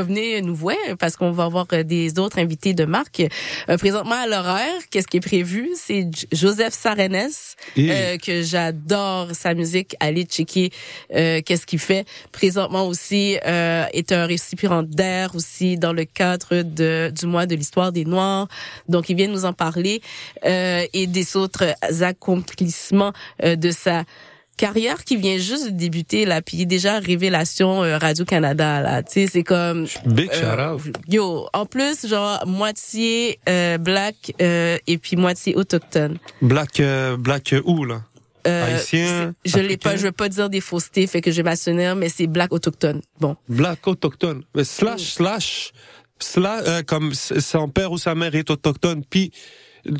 venez nous voir parce qu'on va avoir euh, des autres invités de marque. Euh, présentement à l'horaire, qu'est-ce qui est prévu? C'est Joseph Sarenes euh, que j'adore sa musique. Allez checker qu'est-ce qu'il fait. Présentement aussi est un récipiendaire aussi dans le cadre de du mois de l'histoire des Noirs. Donc il vient nous en parler et des autres accomplissements de sa carrière qui vient juste de débuter là puis déjà révélation euh, Radio Canada là tu sais c'est comme big euh, yo en plus genre moitié euh, black euh, et puis moitié autochtone black euh, black où là? Haïtien, je l'ai pas, je veux pas dire des faussetés, fait que je vais m'assurer, mais c'est black autochtone. Bon. Black autochtone. Mais slash, slash, slash, comme son père ou sa mère est autochtone, puis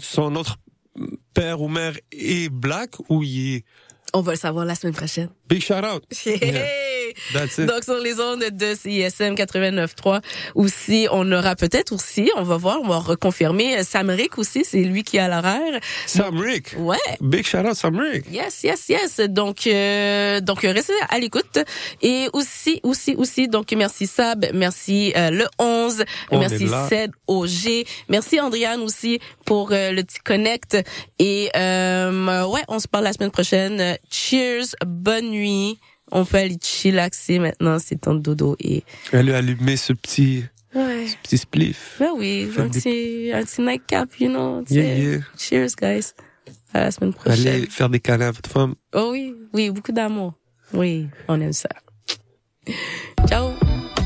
son autre père ou mère est black ou il est on va le savoir la semaine prochaine. Big shout out. Donc sur les ondes de CISM 89.3 aussi, on aura peut-être aussi, on va voir, on va reconfirmer Sam Rick aussi, c'est lui qui a l'horaire. Sam Rick? Ouais. Big shout out Sam Rick. Yes, yes, yes. Donc euh, donc restez à l'écoute et aussi aussi aussi donc merci Sab, merci euh, le 11, merci Ced OG, merci Andriane aussi pour euh, le petit connect et euh, ouais, on se parle la semaine prochaine. Cheers, bonne nuit on peut aller chillaxer maintenant, c'est de dodo et. Elle a allumé ce petit. Ouais. Ce petit spliff. Ben oui, un petit, un petit nightcap, you know. Yeah, yeah. Cheers, guys. À la semaine prochaine. Allez faire des câlins à votre femme. Oh oui, oui, beaucoup d'amour. Oui, on aime ça. Ciao.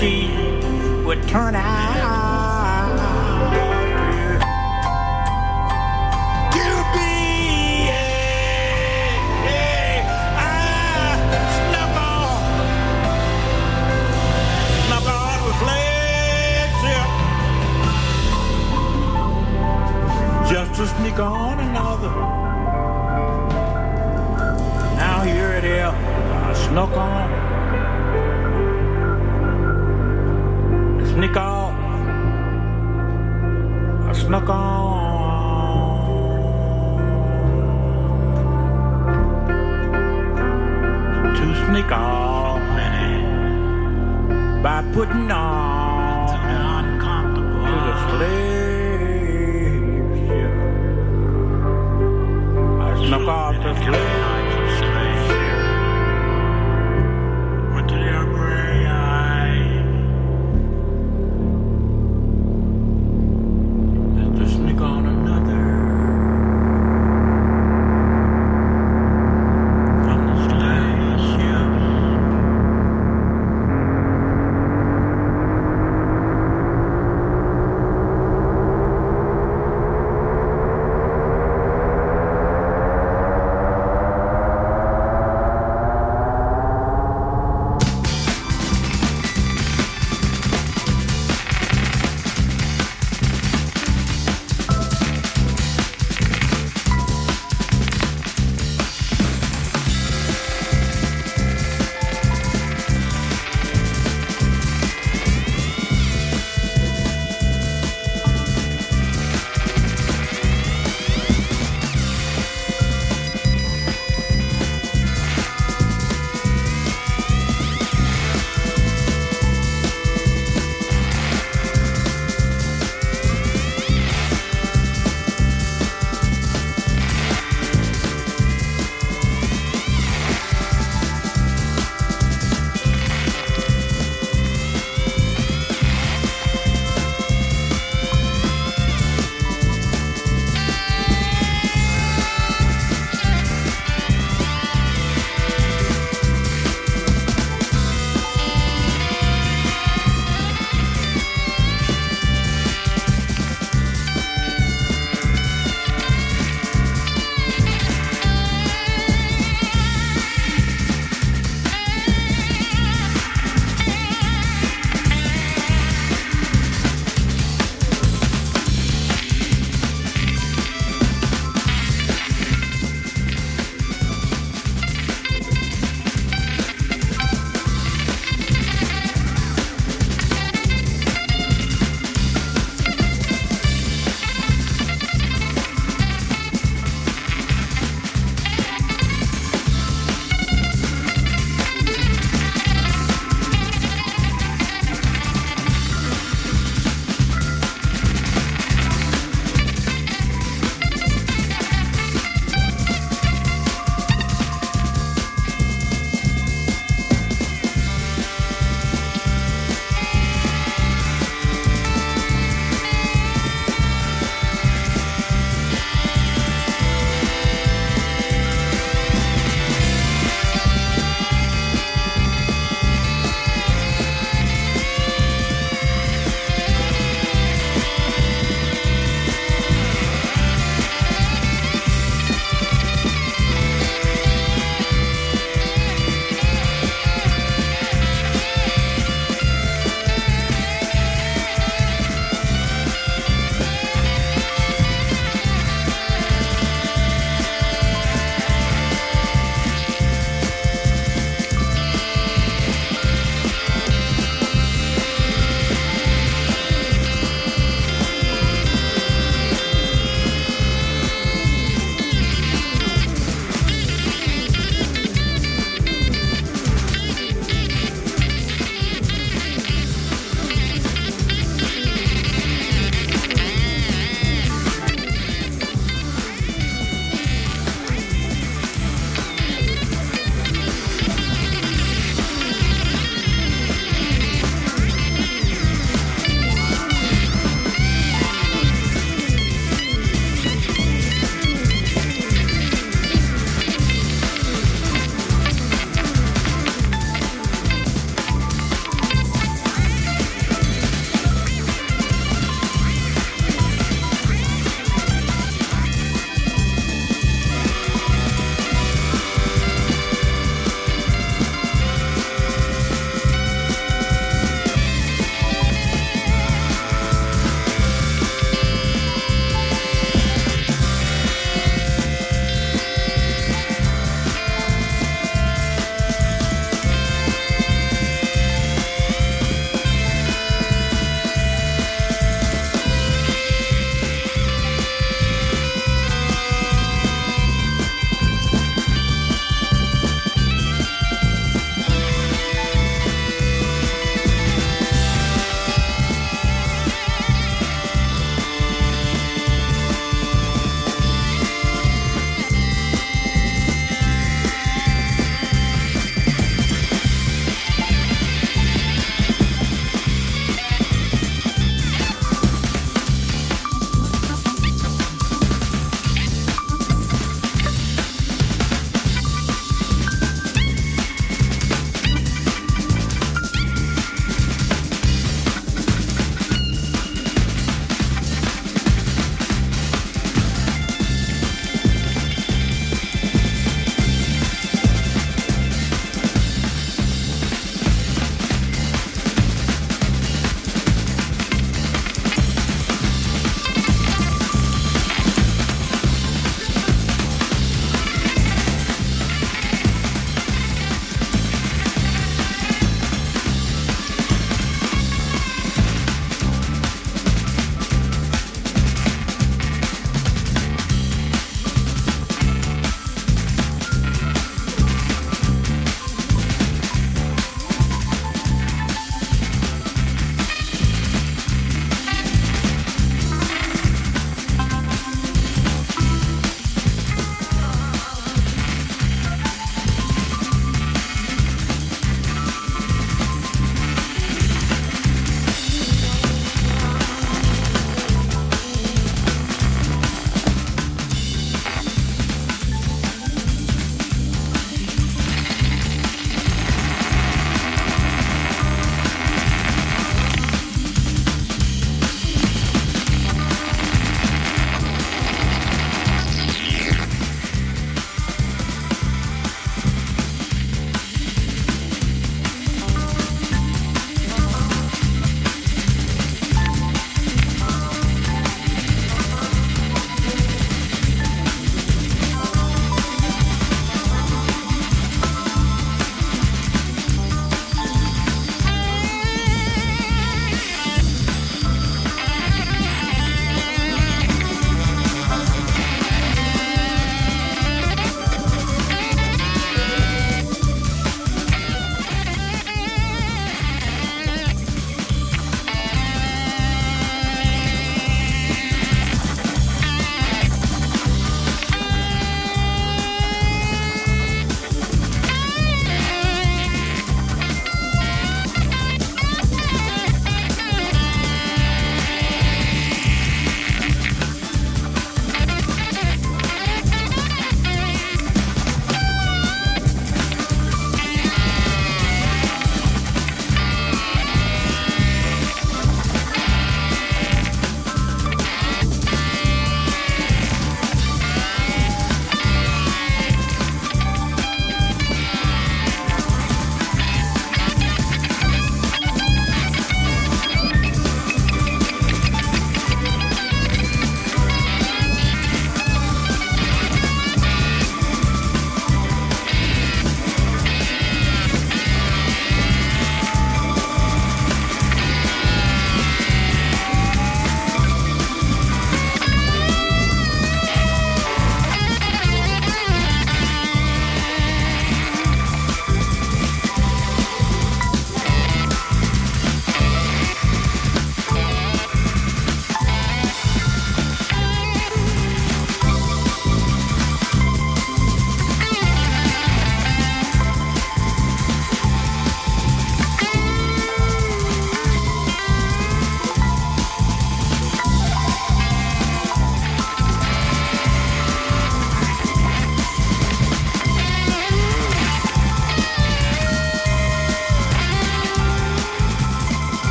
humanity would turn out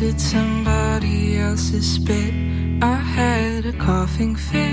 tasted somebody else's spit. I had a coughing fit.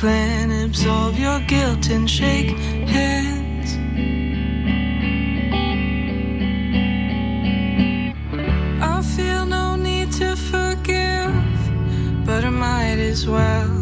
plan, absolve your guilt, and shake hands. I feel no need to forgive, but I might as well.